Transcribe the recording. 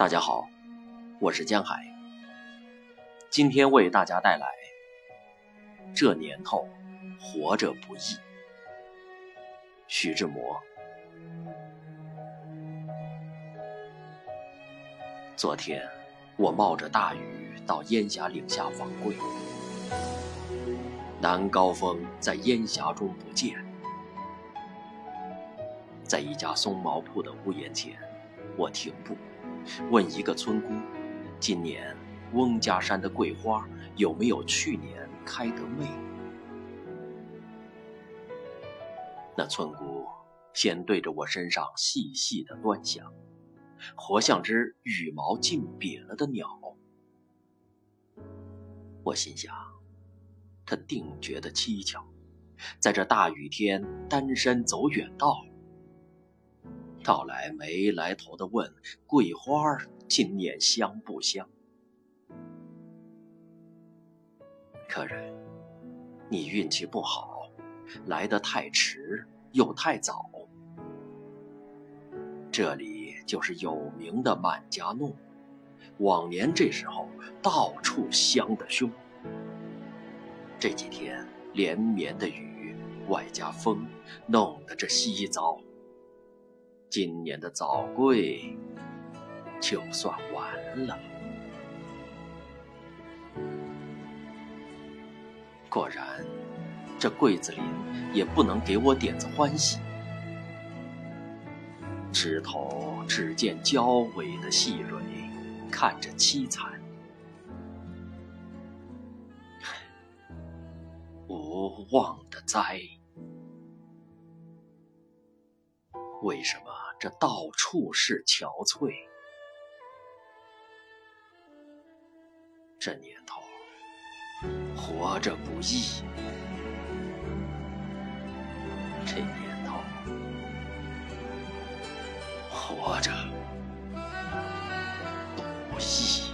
大家好，我是江海。今天为大家带来《这年头活着不易》。徐志摩。昨天我冒着大雨到烟霞岭下访贵，南高峰在烟霞中不见，在一家松毛铺的屋檐前，我停步。问一个村姑：“今年翁家山的桂花有没有去年开得媚？”那村姑先对着我身上细细的端详，活像只羽毛尽瘪了的鸟。我心想，他定觉得蹊跷，在这大雨天单身走远道。到来没来头的问桂花今年香不香？客人，你运气不好，来得太迟又太早。这里就是有名的满家弄，往年这时候到处香得凶。这几天连绵的雨，外加风，弄得这稀糟。今年的早桂就算完了。果然，这桂子林也不能给我点子欢喜。枝头只见娇尾的细蕊，看着凄惨。无望的灾！为什么这到处是憔悴？这年头活着不易，这年头活着不易。